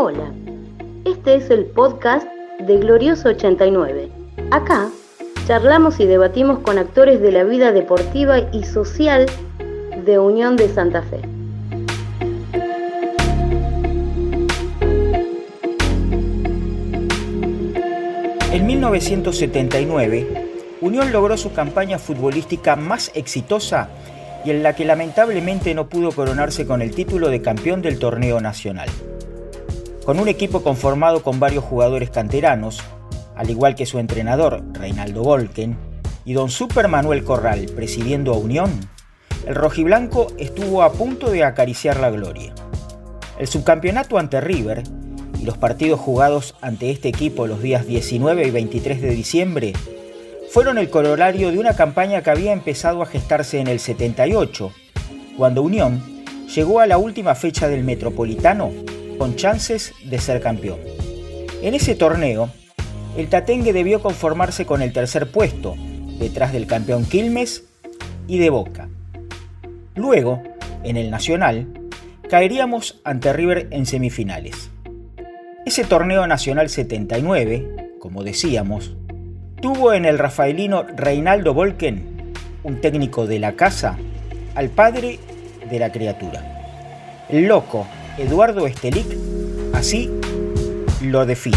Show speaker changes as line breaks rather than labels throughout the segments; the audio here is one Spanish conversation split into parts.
Hola, este es el podcast de Glorioso 89. Acá charlamos y debatimos con actores de la vida deportiva y social de Unión de Santa Fe.
En 1979, Unión logró su campaña futbolística más exitosa y en la que lamentablemente no pudo coronarse con el título de campeón del torneo nacional. Con un equipo conformado con varios jugadores canteranos, al igual que su entrenador, Reinaldo Volken, y don Super Manuel Corral presidiendo a Unión, el rojiblanco estuvo a punto de acariciar la gloria. El subcampeonato ante River y los partidos jugados ante este equipo los días 19 y 23 de diciembre fueron el corolario de una campaña que había empezado a gestarse en el 78, cuando Unión llegó a la última fecha del Metropolitano con chances de ser campeón. En ese torneo, el Tatengue debió conformarse con el tercer puesto, detrás del campeón Quilmes y de Boca. Luego, en el Nacional, caeríamos ante River en semifinales. Ese torneo nacional 79, como decíamos, tuvo en el rafaelino Reinaldo Volken, un técnico de la casa, al padre de la criatura. El loco Eduardo Estelic así lo define.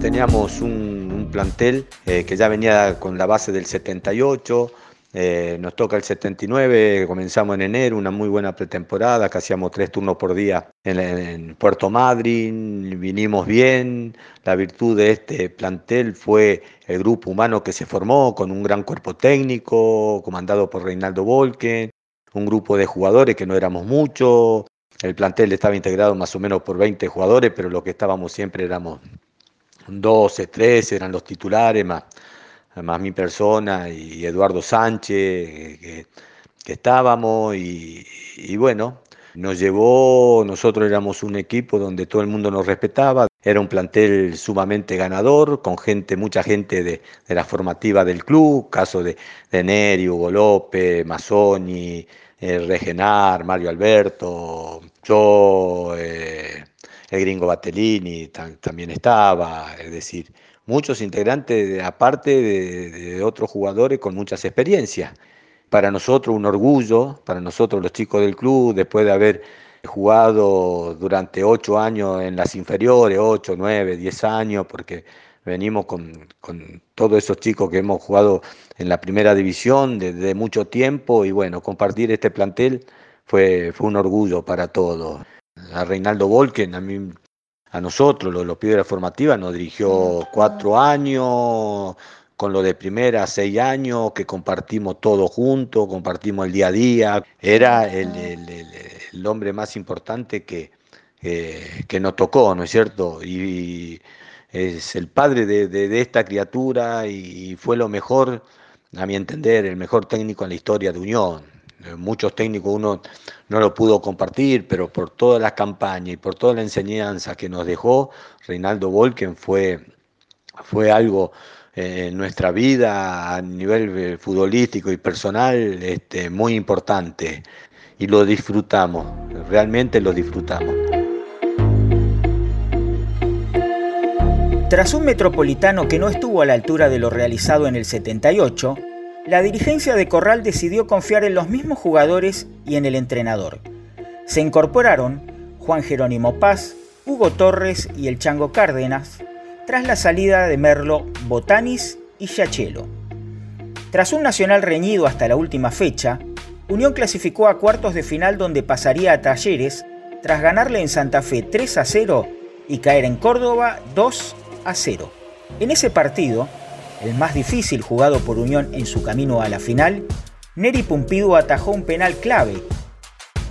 Teníamos un, plantel eh, que ya venía con la base del 78, eh, nos toca el 79, comenzamos en enero, una muy buena pretemporada, que hacíamos tres turnos por día en, Puerto Madryn, vinimos bien. La virtud de este plantel fue el grupo humano que se formó con un gran cuerpo técnico, comandado por Reinaldo Volken, un grupo de jugadores que no éramos muchos. El plantel estaba integrado más o menos por 20 jugadores, pero lo que estábamos siempre éramos 12, 13, eran los titulares más más mi persona y Eduardo Sánchez, que, estábamos y, bueno, nos llevó, nosotros éramos un equipo donde todo el mundo nos respetaba, era un plantel sumamente ganador, con gente, mucha gente de, la formativa del club, caso de, de Neri, Hugo López, Mazzoni, eh, Regenar, Mario Alberto, yo, eh, el gringo Batellini también estaba, es decir, muchos integrantes, aparte de, otros jugadores con muchas experiencias. Para nosotros un orgullo, para nosotros los chicos del club, después de haber jugado durante ocho años en las inferiores, ocho, nueve, diez años, porque venimos con, todos esos chicos que hemos jugado en la primera división desde mucho tiempo y bueno, compartir este plantel fue, fue un orgullo para todos. A Reinaldo Volken, a mí a nosotros, los, los Piedras Formativas, nos dirigió cuatro años, con lo de primera, seis años, que compartimos todo junto, compartimos el día a día. Era el, el, hombre más importante que, que nos tocó, ¿no es cierto? Y, es el padre de, de, esta criatura y fue lo mejor, a mi entender, el mejor técnico en la historia de Unión. Eh, muchos técnicos uno no lo pudo compartir, pero por toda la campaña y por toda la enseñanza que nos dejó, Reinaldo Volken fue, fue algo eh, en nuestra vida a nivel eh, futbolístico y personal este, muy importante y lo disfrutamos, realmente lo disfrutamos.
Tras un metropolitano que no estuvo a la altura de lo realizado en el 78, la dirigencia de Corral decidió confiar en los mismos jugadores y en el entrenador. Se incorporaron Juan Jerónimo Paz, Hugo Torres y el Chango Cárdenas, tras la salida de Merlo, Botanis y Yachelo. Tras un nacional reñido hasta la última fecha, Unión clasificó a cuartos de final donde pasaría a Talleres tras ganarle en Santa Fe 3 a 0 y caer en Córdoba 2 a 0. En ese partido, el más difícil jugado por Unión en su camino a la final, Neri Pumpido atajó un penal clave.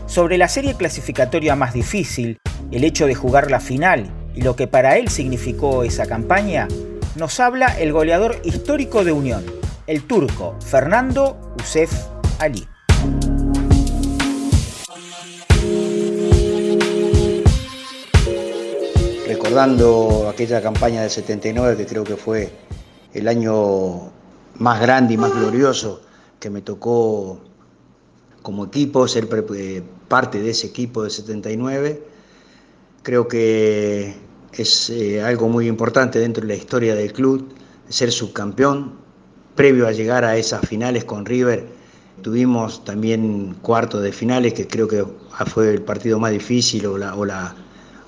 Sobre la serie clasificatoria más difícil, el hecho de jugar la final y lo que para él significó esa campaña, nos habla el goleador histórico de Unión, el turco Fernando Usef Ali.
Recordando aquella campaña del 79 que creo que fue el año más grande y más glorioso que me tocó como equipo, ser eh, parte de ese equipo de 79. Creo que es eh, algo muy importante dentro de la historia del club, ser subcampeón. Previo a llegar a esas finales con River, tuvimos también cuartos de finales, que creo que fue el partido más difícil o la, o la,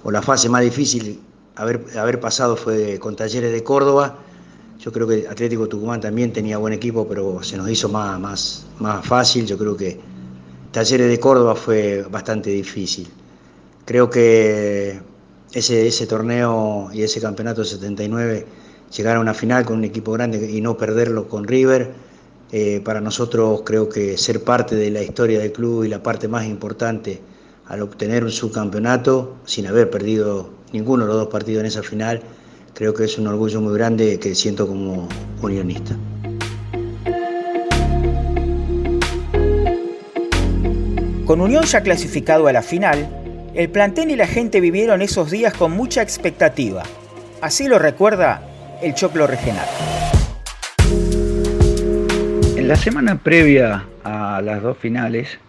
o la fase más difícil haber, haber pasado fue con Talleres de Córdoba. Yo creo que Atlético Tucumán también tenía buen equipo, pero se nos hizo más, más, más fácil. Yo creo que Talleres de Córdoba fue bastante difícil. Creo que ese, ese torneo y ese campeonato 79, llegar a una final con un equipo grande y no perderlo con River, eh, para nosotros creo que ser parte de la historia del club y la parte más importante al obtener un subcampeonato sin haber perdido ninguno de los dos partidos en esa final, creo que es un orgullo muy grande que siento como unionista.
Con Unión ya clasificado a la final, el plantel y la gente vivieron esos días con mucha expectativa. Así lo recuerda el Choclo Regional.
En la semana previa a las dos finales,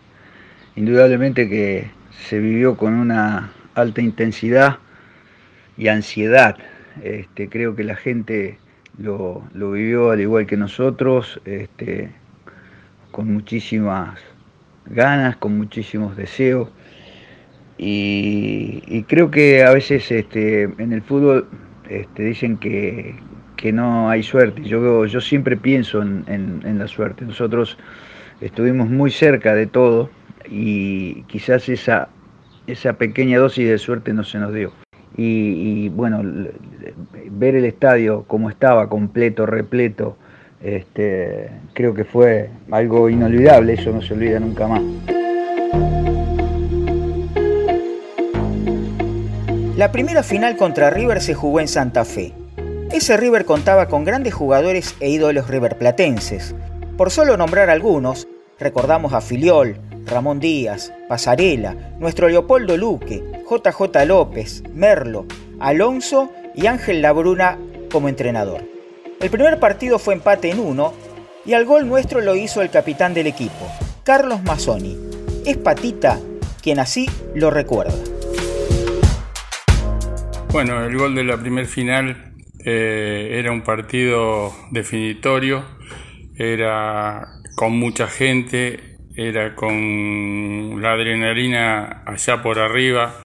indudablemente que se vivió con una alta intensidad y ansiedad. Este, creo que la gente lo, vivió al igual que nosotros, este, con muchísimas ganas, con muchísimos deseos. Y, creo que a veces este, en el fútbol dicen que, no hay suerte. Yo, yo siempre pienso en, la suerte. Nosotros estuvimos muy cerca de todo y quizás esa, esa pequeña dosis de suerte no se nos dio. Y bueno, ver el estadio como estaba, completo, repleto, este, creo que fue algo inolvidable, eso no se olvida nunca más.
La primera final contra River se jugó en Santa Fe. Ese River contaba con grandes jugadores e ídolos riverplatenses. Por solo nombrar algunos, recordamos a Filiol, Ramón Díaz, Pasarela, nuestro Leopoldo Luque, JJ López, Merlo, Alonso y Ángel Labruna como entrenador. El primer partido fue empate en uno y al gol nuestro lo hizo el capitán del equipo, Carlos Mazzoni. Es Patita quien así lo recuerda.
Bueno, el gol de la primer final eh, era un partido definitorio, era con mucha gente, era con la adrenalina allá por arriba,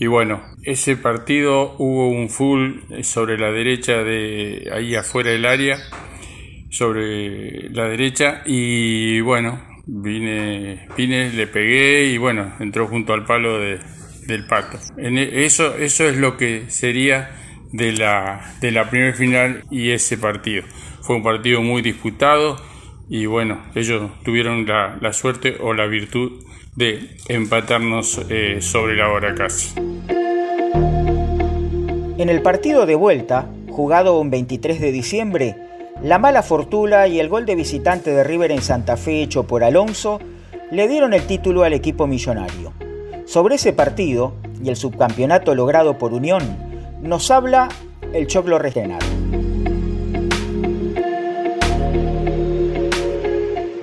y bueno, ese partido hubo un full sobre la derecha de ahí afuera del área, sobre la derecha y bueno, vine, vine, le pegué y bueno, entró junto al palo del pato. E, eso, eso es lo que sería de la, de la primera final y ese partido. Fue un partido muy disputado y bueno, ellos tuvieron la, la suerte o la virtud de empatarnos eh, sobre la hora casi.
En el partido de vuelta, jugado un 23 de diciembre, la mala fortuna y el gol de visitante de River en Santa Fe hecho por Alonso le dieron el título al equipo millonario. Sobre ese partido y el subcampeonato logrado por Unión, nos habla el Choclo Regional.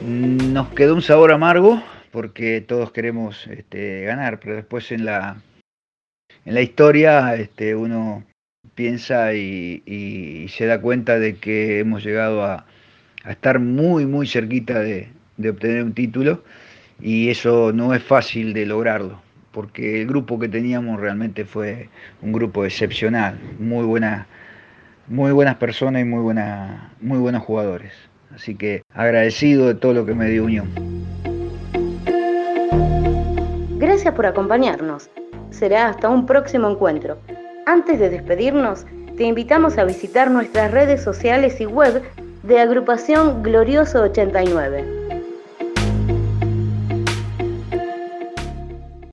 Nos quedó un sabor amargo porque todos queremos este, ganar, pero después en la, en la historia este, uno piensa y, se da cuenta de que hemos llegado a, estar muy, muy cerquita de, obtener un título y eso no es fácil de lograrlo, porque el grupo que teníamos realmente fue un grupo excepcional, muy buena, muy buenas personas y muy, buena, muy buenos jugadores. Así que agradecido de todo lo que me dio Unión.
Gracias por acompañarnos. Será hasta un próximo encuentro. Antes de despedirnos, te invitamos a visitar nuestras redes sociales y web de Agrupación Glorioso 89.